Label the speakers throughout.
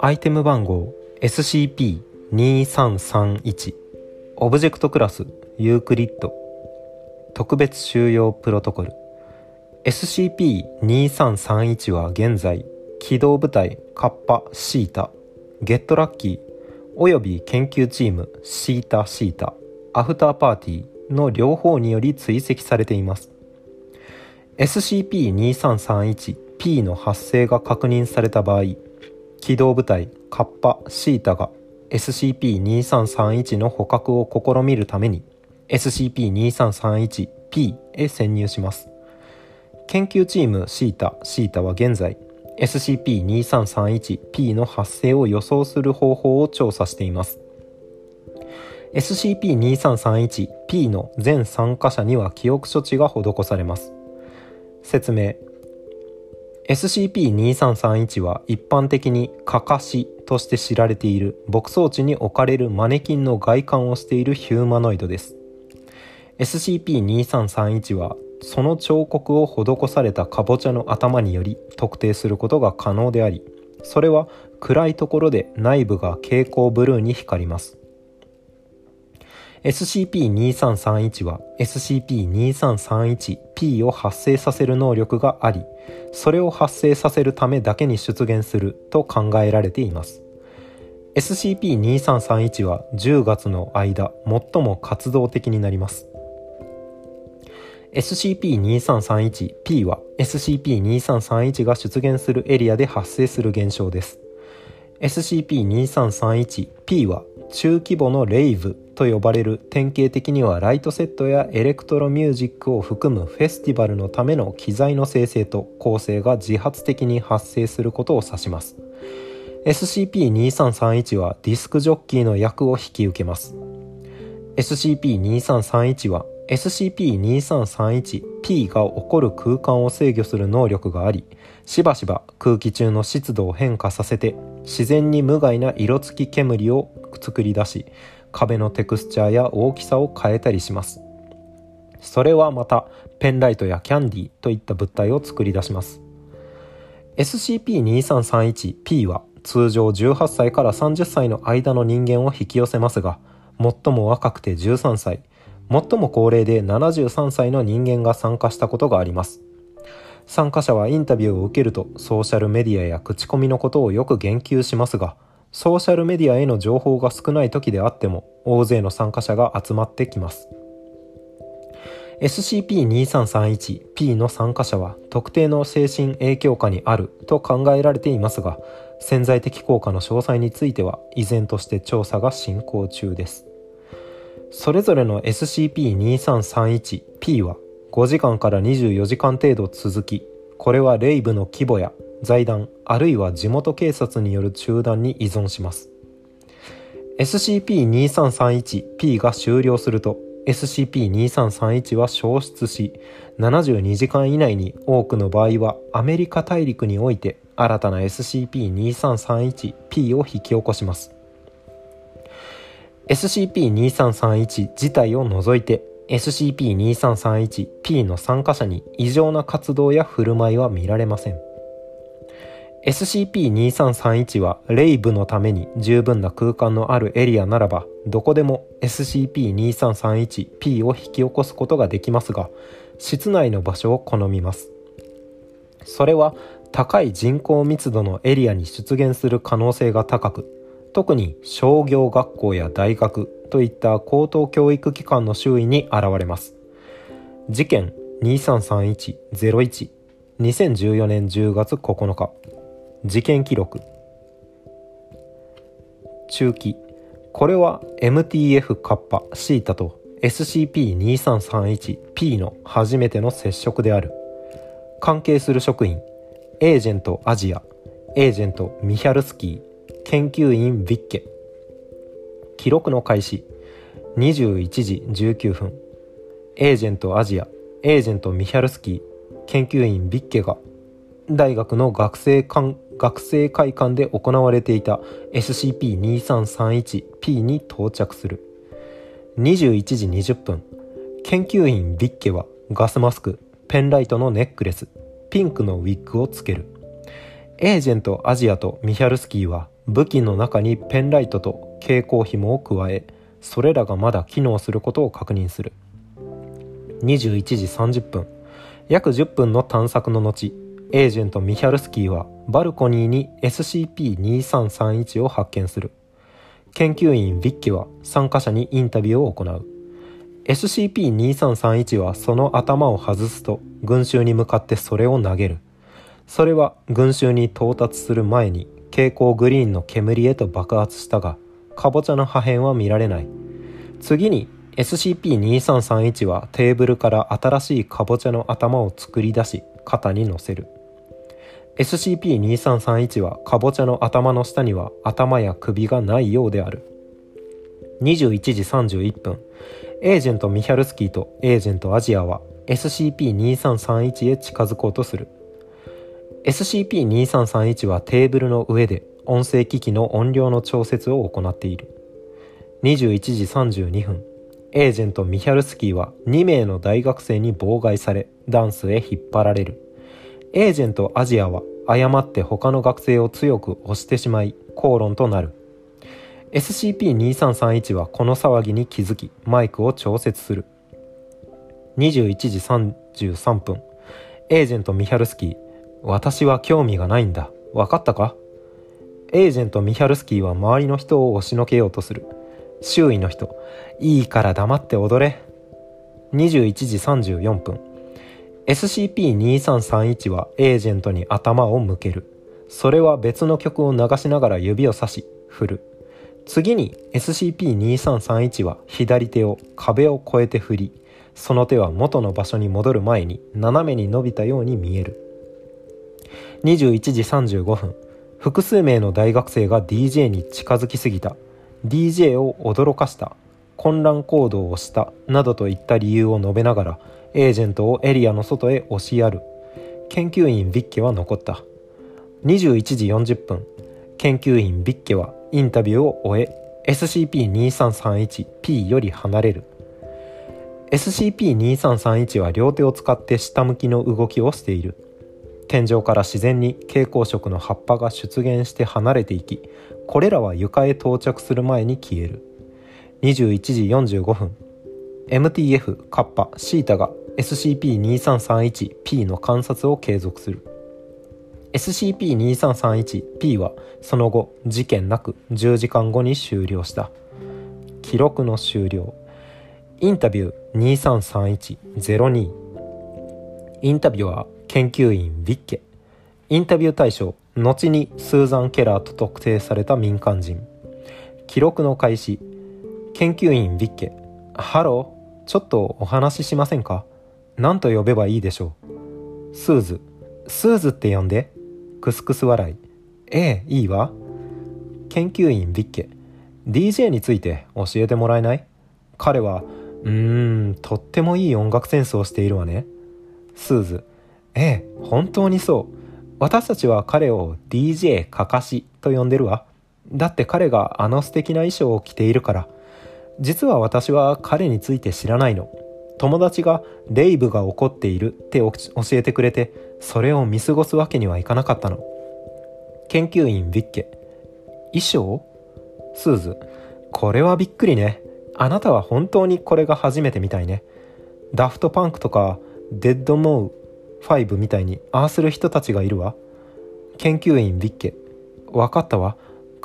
Speaker 1: アイテム番号 SCP-2331 オブジェクトクラスユークリッド特別収容プロトコル SCP-2331 は現在機動部隊カッパシータ Get Lucky および研究チームシータシータ After Party の両方により追跡されています SCP-2331P の発生が確認された場合機動部隊カッパシータが SCP-2331 の捕獲を試みるために SCP-2331P へ潜入します。研究チームシータシータは現在 SCP-2331P の発生を予想する方法を調査しています。SCP-2331P の全参加者には記憶処置が施されます。説明。SCP-2331 は一般的にカカシとして知られている牧草地に置かれるマネキンの外観をしているヒューマノイドです。SCP-2331 はその彫刻を施されたカボチャの頭により特定することが可能でありそれは暗いところで内部が蛍光ブルーに光ります。SCP-2331 は SCP-2331P を発生させる能力がありそれを発生させるためだけに出現すると考えられています。SCP-2331 は10月の間最も活動的になります。SCP-2331P は SCP-2331 が出現するエリアで発生する現象です。SCP-2331P は中規模のレイブと呼ばれる典型的にはライトセットやエレクトロミュージックを含むフェスティバルのための機材の生成と構成が自発的に発生することを指します。SCP-2331 はディスクジョッキーの役を引き受けます SCP-2331 は SCP-2331P が起こる空間を制御する能力がありしばしば空気中の湿度を変化させて自然に無害な色付き煙を作り出し壁のテクスチャーや大きさを変えたりします。それはまたペンライトやキャンディーといった物体を作り出します。SCP-2331P は通常18歳から30歳の間の人間を引き寄せますが最も若くて13歳最も高齢で73歳の人間が参加したことがあります。参加者はインタビューを受けるとソーシャルメディアや口コミのことをよく言及しますがソーシャルメディアへの情報が少ない時であっても大勢の参加者が集まってきます。SCP-2331P の参加者は特定の精神影響下にあると考えられていますが潜在的効果の詳細については依然として調査が進行中です。それぞれの SCP-2331P は5時間から24時間程度続きこれはレイブの規模や財団あるいは地元警察による中断に依存します。SCP-2331P が終了すると SCP-2331 は消失し72時間以内に多くの場合はアメリカ大陸において新たな SCP-2331P を引き起こします。SCP-2331 自体を除いて SCP-2331P の参加者に異常な活動や振る舞いは見られません。SCP-2331 はレイブのために十分な空間のあるエリアならばどこでも SCP-2331P を引き起こすことができますが室内の場所を好みます。それは高い人口密度のエリアに出現する可能性が高く特に商業学校や大学といった高等教育機関の周囲に現れます。事件2331-01 2014年10月9日。事件記録。中期。これは MTF カッパシータと SCP-2331P の初めての接触である。関係する職員エージェントアジアエージェントミヒャルスキー研究員ビッケ。記録の開始。21時19分。エージェントアジアエージェントミヒャルスキー研究員ビッケが大学の学生館学生会館で行われていた SCP-2331P に到着する。21時20分研究員ビッケはガスマスクペンライトのネックレスピンクのウィッグをつける。エージェントアジアとミヒャルスキーは武器の中にペンライトと蛍光紐を加えそれらがまだ機能することを確認する。21時30分約10分の探索の後エージェントミヒャルスキーはバルコニーに SCP-2331 を発見する。研究員ビッケは参加者にインタビューを行う。SCP-2331 はその頭を外すと群衆に向かってそれを投げる。それは群衆に到達する前に蛍光グリーンの煙へと爆発したがかぼちゃの破片は見られない。次に SCP-2331 はテーブルから新しいかぼちゃの頭を作り出し肩に乗せる。SCP-2331 はかぼちゃの頭の下には頭や首がないようである。21時31分エージェントミヒャルスキーとエージェントアジアは SCP-2331 へ近づこうとする。SCP-2331 はテーブルの上で音声機器の音量の調節を行っている。21時32分エージェントミヒャルスキーは2名の大学生に妨害されダンスへ引っ張られる。エージェントアジアは誤って他の学生を強く押してしまい口論となる SCP-2331 はこの騒ぎに気づきマイクを調節する21時33分エージェントミヒャルスキー私は興味がないんだ。わかったか？エージェントミヒャルスキーは周りの人を押しのけようとする。周囲の人、いいから黙って踊れ。21時34分。SCP-2331 はエージェントに頭を向ける。それは別の曲を流しながら指をさし、振る。次に SCP-2331 は左手を壁を越えて振り、その手は元の場所に戻る前に斜めに伸びたように見える。21時35分複数名の大学生が DJ に近づきすぎた DJ を驚かした混乱行動をしたなどといった理由を述べながらエージェントをエリアの外へ押しやる。研究員ビッケは残った。21時40分。研究員ビッケはインタビューを終え SCP-2331P より離れる。SCP-2331 は両手を使って下向きの動きをしている。天井から自然に蛍光色の葉っぱが出現して離れていきこれらは床へ到着する前に消える。21時45分。MTF カッパシータが SCP-2331P の観察を継続する。SCP-2331P はその後事件なく10時間後に終了した。記録の終了。インタビュー233102インタビュアー研究員ビッケ。インタビュー対象後にスーザン・ケラーと特定された民間人。記録の開始研究員ビッケ。ハロー。ちょっとお話ししませんか？何と呼べばいいでしょう。スーズ。スーズって呼んで。クスクス笑い。ええいいわ。研究員ビッケ。DJ について教えてもらえない？彼はうーんとってもいい音楽センスをしているわね。スーズ。ええ、本当にそう。私たちは彼を DJ かかしと呼んでるわ。だって彼があの素敵な衣装を着ているから。実は私は彼について知らないの。友達がレイブが起こっているって教えてくれて、それを見過ごすわけにはいかなかったの。研究員ビッケ。衣装？スーズ？これはびっくりね。あなたは本当にこれが初めてみたいね。ダフトパンクとか、 deadmau5みたいにああする人たちがいるわ研究員ビッケ分かったわ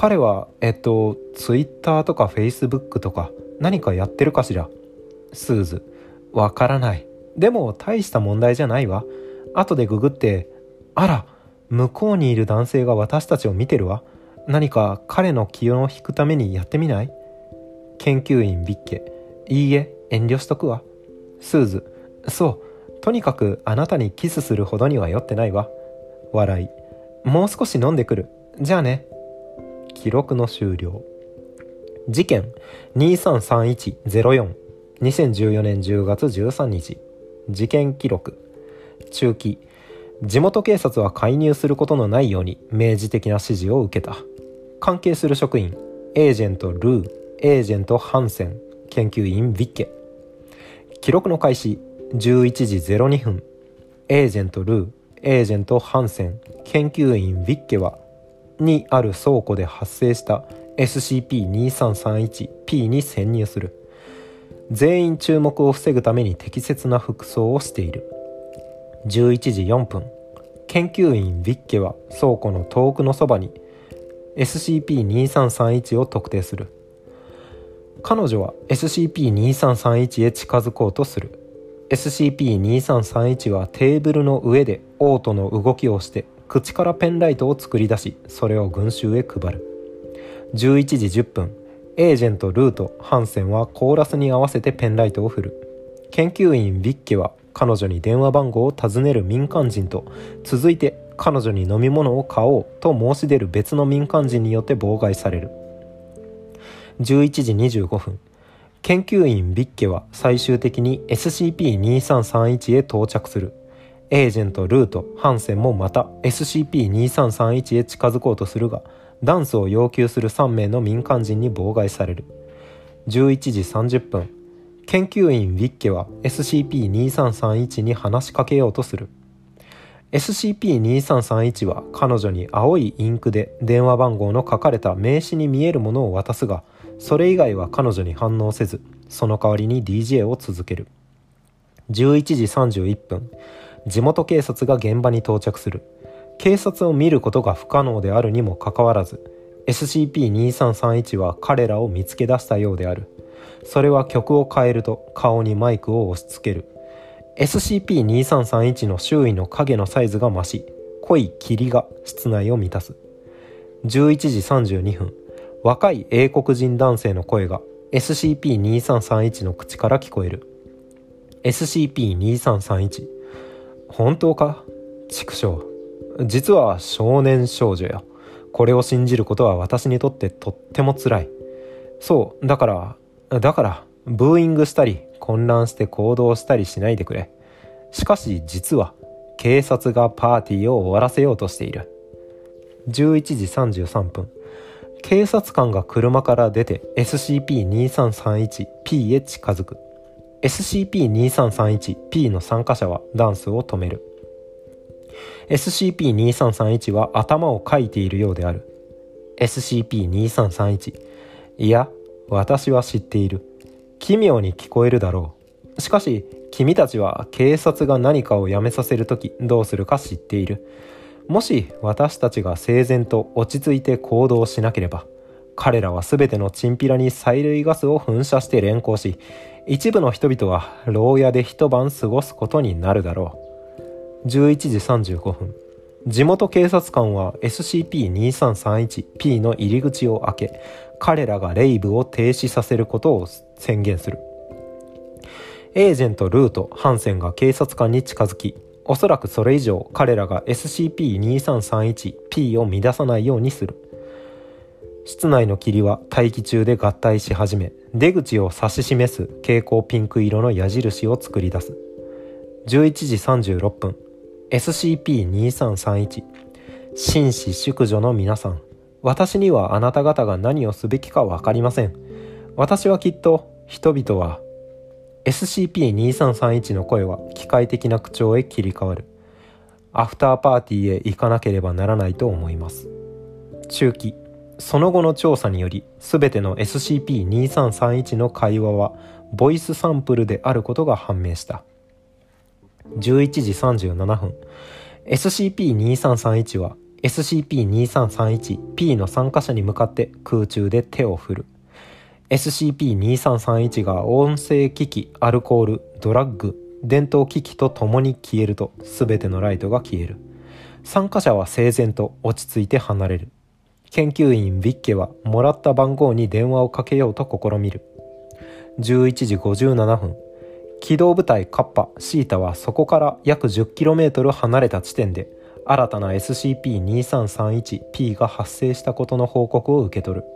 Speaker 1: 彼はえっと Twitter とか Facebook とか何かやってるかしら？スーズわからない。でも大した問題じゃないわ。後でググってあら向こうにいる男性が私たちを見てるわ。何か彼の気を引くためにやってみない？研究員ビッケ。いいえ遠慮しとくわ。スーズそう。とにかくあなたにキスするほどには酔ってないわ。笑い。もう少し飲んでくる。じゃあね。記録の終了。事件233104。2014年10月13日。事件記録。注記。地元警察は介入することのないように明示的な指示を受けた。関係する職員、エージェント・ルー、エージェント・ハンセン、研究員・ビッケ。記録の開始11時02分エージェントルーエージェントハンセン研究員ヴィッケはにある倉庫で発生した SCP-2331P に潜入する。全員注目を防ぐために適切な服装をしている。11時4分。研究員ヴィッケは倉庫の遠くのそばに SCP-2331 を特定する。彼女は SCP-2331 へ近づこうとする。SCP-2331 はテーブルの上でオートの動きをして口からペンライトを作り出しそれを群衆へ配る。11時10分エージェントルートハンセンはコーラスに合わせてペンライトを振る。研究員ビッケは彼女に電話番号を尋ねる民間人と続いて彼女に飲み物を買おうと申し出る別の民間人によって妨害される。11時25分研究員ビッケは最終的に SCP-2331 へ到着する。エージェントルートハンセンもまた SCP-2331 へ近づこうとするがダンスを要求する3名の民間人に妨害される。11時30分研究員ウィッケは SCP-2331 に話しかけようとする。SCP-2331 は彼女に青いインクで電話番号の書かれた名刺に見えるものを渡すがそれ以外は彼女に反応せずその代わりに DJ を続ける。11時31分地元警察が現場に到着する。警察を見ることが不可能であるにもかかわらず SCP-2331 は彼らを見つけ出したようである。それは曲を変えると顔にマイクを押し付ける。SCP-2331 の周囲の影のサイズが増し濃い霧が室内を満たす。11時32分。若い英国人男性の声が SCP-2331 の口から聞こえる。SCP-2331 本当か？畜生。実は少年少女や。これを信じることは私にとってとっても辛い。そうだからだからブーイングしたり混乱して行動したりしないでくれ。しかし実は警察がパーティーを終わらせようとしている。11時33分。警察官が車から出て SCP-2331P へ近づく。SCP-2331P の参加者はダンスを止める。SCP-2331 は頭をかいているようである。SCP-2331 いや私は知っている。奇妙に聞こえるだろう。しかし君たちは警察が何かをやめさせるときどうするか知っている。もし私たちが整然と落ち着いて行動しなければ彼らは全てのチンピラに催涙ガスを噴射して連行し一部の人々は牢屋で一晩過ごすことになるだろう。11時35分。地元警察官は SCP-2331P の入り口を開け彼らがレイブを停止させることを宣言する。エージェントルートハンセンが警察官に近づきおそらくそれ以上彼らが SCP-2331P を乱さないようにする。室内の霧は大気中で合体し始め出口を指し示す蛍光ピンク色の矢印を作り出す。11時36分 SCP-2331 紳士淑女の皆さん。私にはあなた方が何をすべきか分かりません。私はきっと人々は SCP-2331 の声は機械的な口調へ切り替わる。アフターパーティーへ行かなければならないと思います。中期。その後の調査により全ての SCP-2331 の会話はボイスサンプルであることが判明した。11時37分。SCP-2331 は SCP-2331P の参加者に向かって空中で手を振る。SCP-2331 が音声機器アルコールドラッグ伝統機器と共に消えると全てのライトが消える。参加者は整然と落ち着いて離れる。研究員ヴィッケはもらった番号に電話をかけようと試みる。11時57分。機動部隊カッパシータはそこから約 10km 離れた地点で新たな SCP-2331P が発生したことの報告を受け取る。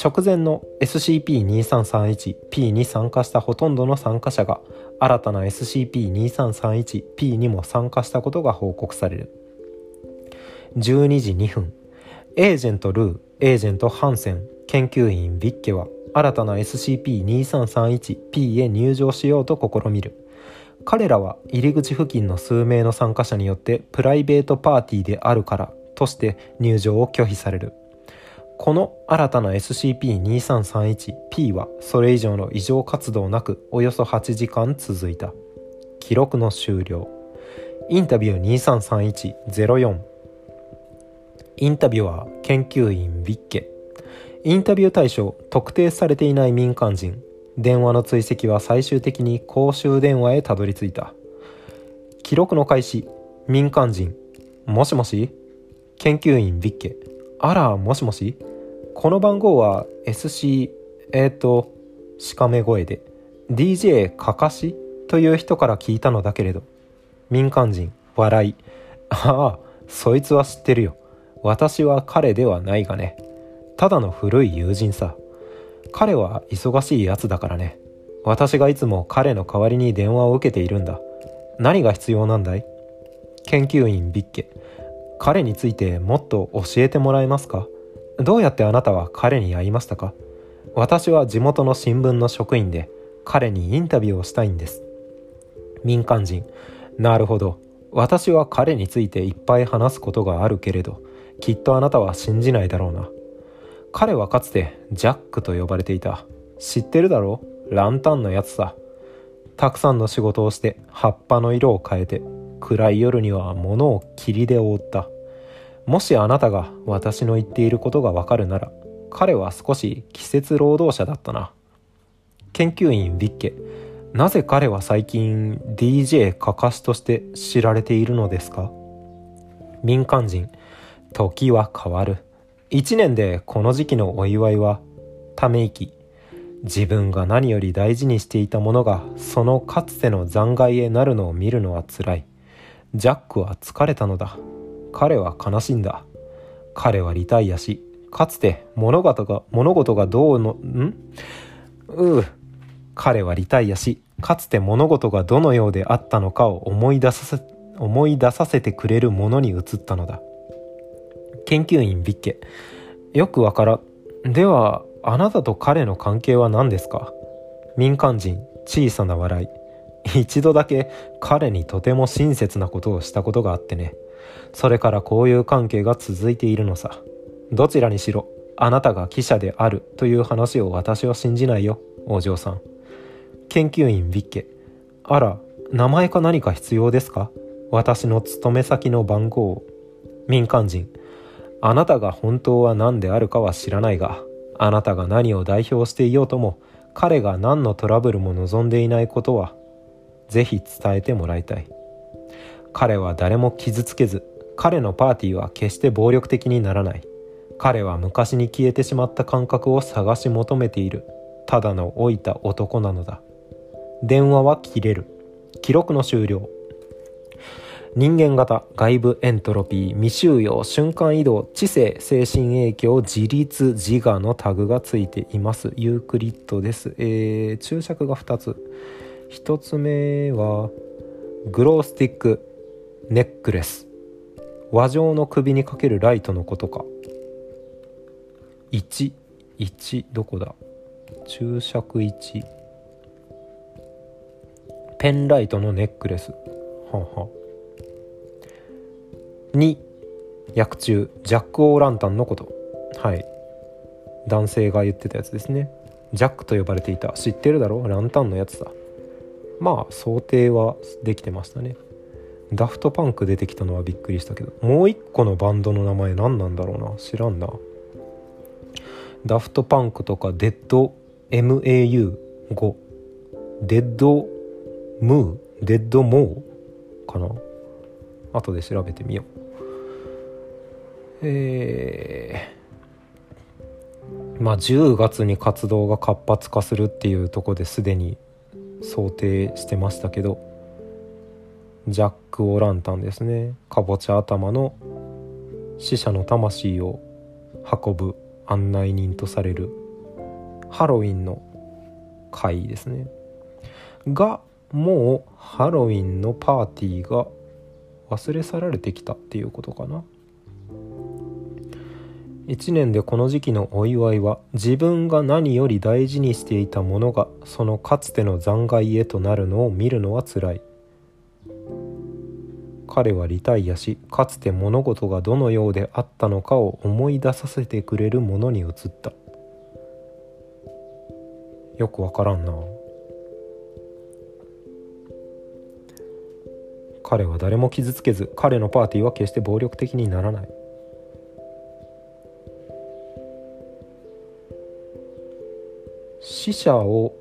Speaker 1: 直前の SCP-2331P に参加したほとんどの参加者が新たな SCP-2331P にも参加したことが報告される。12時2分。エージェントルーエージェントハンセン研究員ビッケは新たな SCP-2331P へ入場しようと試みる。彼らは入り口付近の数名の参加者によってプライベートパーティーであるからとして入場を拒否される。この新たな SCP-2331P はそれ以上の異常活動なくおよそ8時間続いた。記録の終了。インタビュー233104インタビュアー研究員ビッケ。インタビュー対象特定されていない民間人。電話の追跡は最終的に公衆電話へたどり着いた。記録の開始民間人。もしもし？研究員ビッケ。あらもしもし？この番号は SC えっ、ー、としかめ声で。DJ かかし？という人から聞いたのだけれど。民間人笑い。ああそいつは知ってるよ。私は彼ではないがね。ただの古い友人さ。彼は忙しいやつだからね。私がいつも彼の代わりに電話を受けているんだ。何が必要なんだい？研究員ビッケ。彼についてもっと教えてもらえますか？どうやってあなたは彼に会いましたか？私は地元の新聞の職員で彼にインタビューをしたいんです。民間人。なるほど。私は彼についていっぱい話すことがあるけれど。きっとあなたは信じないだろうな。彼はかつてジャックと呼ばれていた。知ってるだろう？ランタンのやつさ。たくさんの仕事をして葉っぱの色を変えて暗い夜には物を霧で覆った。もしあなたが私の言っていることがわかるなら彼は少し季節労働者だったな。研究員ビッケ。なぜ彼は最近 DJ カカシとして知られているのですか？民間人。時は変わる。一年でこの時期のお祝いはため息。自分が何より大事にしていたものがそのかつての残骸へなるのを見るのはつらい。ジャックは疲れたのだ。彼は悲しんだ。彼はリタイアしかつて物事が物事がどうのん？うう。彼はリタイアしかつて物事がどのようであったのかを思い出させ思い出させてくれるものに移ったのだ。研究員ビッケ。よくわからではあなたと彼の関係は何ですか？民間人小さな笑い。一度だけ彼にとても親切なことをしたことがあってね。それからこういう関係が続いているのさ。どちらにしろあなたが記者であるという話を私は信じないよ。お嬢さん。研究員ビッケ。あら名前か何か必要ですか？私の勤め先の番号を。民間人。あなたが本当は何であるかは知らないがあなたが何を代表していようとも彼が何のトラブルも望んでいないことはぜひ伝えてもらいたい。彼は誰も傷つけず彼のパーティーは決して暴力的にならない。彼は昔に消えてしまった感覚を探し求めている。ただの老いた男なのだ。電話は切れる。記録の終了。人間型外部エントロピー未収容瞬間移動知性精神影響自立自我のタグがついています。ユークリッドです、えー、注釈が2つ。1つ目はグロースティックネックレス。和状の首にかけるライトのことか。11どこだ？注釈1ペンライトのネックレス。はは2薬中ジャック・オー・ランタンのこと。はい。男性が言ってたやつですね。ジャックと呼ばれていた。知ってるだろ？ランタンのやつさまあ想定はできてましたね。ダフトパンク出てきたのはびっくりしたけど。もう一個のバンドの名前何なんだろうな？知らんな。ダフトパンクとかデッド MAU5 デッドムー？デッドモー？かな？後で調べてみよう。えー、まあ10月に活動が活発化するっていうとこですでに想定してましたけどジャック・オ・ランタンですね。かぼちゃ頭の死者の魂を運ぶ案内人とされるハロウィンの会ですね。がもうハロウィンのパーティーが忘れ去られてきたっていうことかな。1年でこの時期のお祝いは自分が何より大事にしていたものがそのかつての残骸へとなるのを見るのはつらい。彼はリタイアしかつて物事がどのようであったのかを思い出させてくれるものに移った。よくわからんな。彼は誰も傷つけず彼のパーティーは決して暴力的にならない。死者を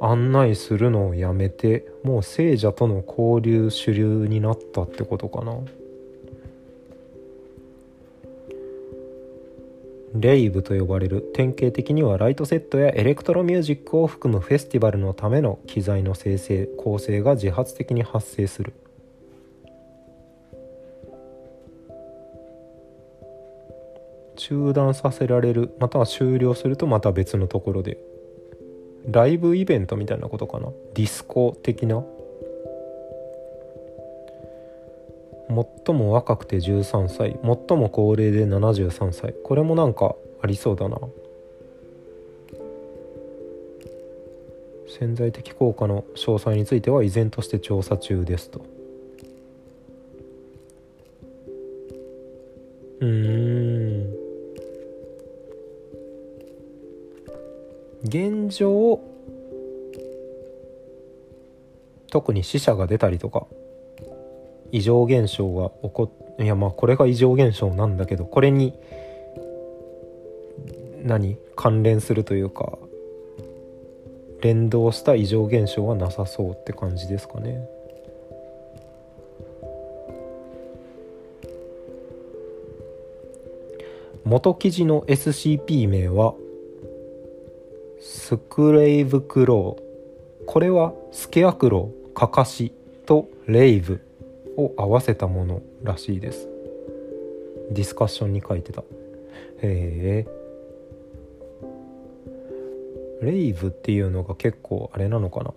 Speaker 1: 案内するのをやめてもう生者との交流主流になったってことかな。レイブと呼ばれる典型的にはライトセットやエレクトロミュージックを含むフェスティバルのための機材の生成構成が自発的に発生する。中断させられるまたは終了するとまた別のところで。ライブイベントみたいなことかな？ディスコ的な？最も若くて13歳。最も高齢で73歳。これもなんかありそうだな。潜在的効果の詳細については依然として調査中ですと。状特に死者が出たりとか。異常現象が起こっいやまあこれが異常現象なんだけどこれに何？関連するというか連動した異常現象はなさそうって感じですかね。元記事の SCP 名はスクレイブクローこれはスケアクロウカカシとレイブを合わせたものらしいです。ディスカッションに書いてた。へえレイブっていうのが結構あれなのかな？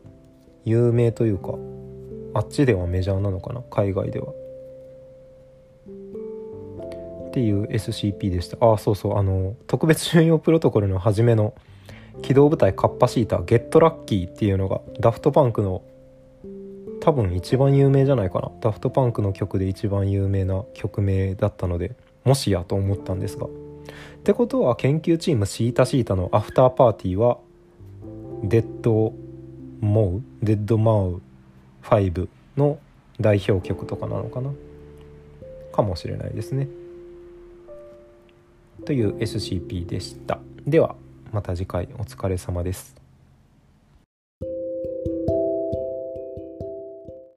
Speaker 1: 有名というかあっちではメジャーなのかな？海外では。っていう SCP でした。ああそうそう。あの特別収容プロトコルの初めの機動部隊カッパシータ Get Lucky っていうのがダフトパンクの多分一番有名じゃないかな。ダフトパンクの曲で一番有名な曲名だったのでもしやと思ったんですが。ってことは研究チームシータシータの After Party はデッドモウデッドマウ5の代表曲とかなのかな。かもしれないですね。という SCP でした。ではまた次回お疲れ様です。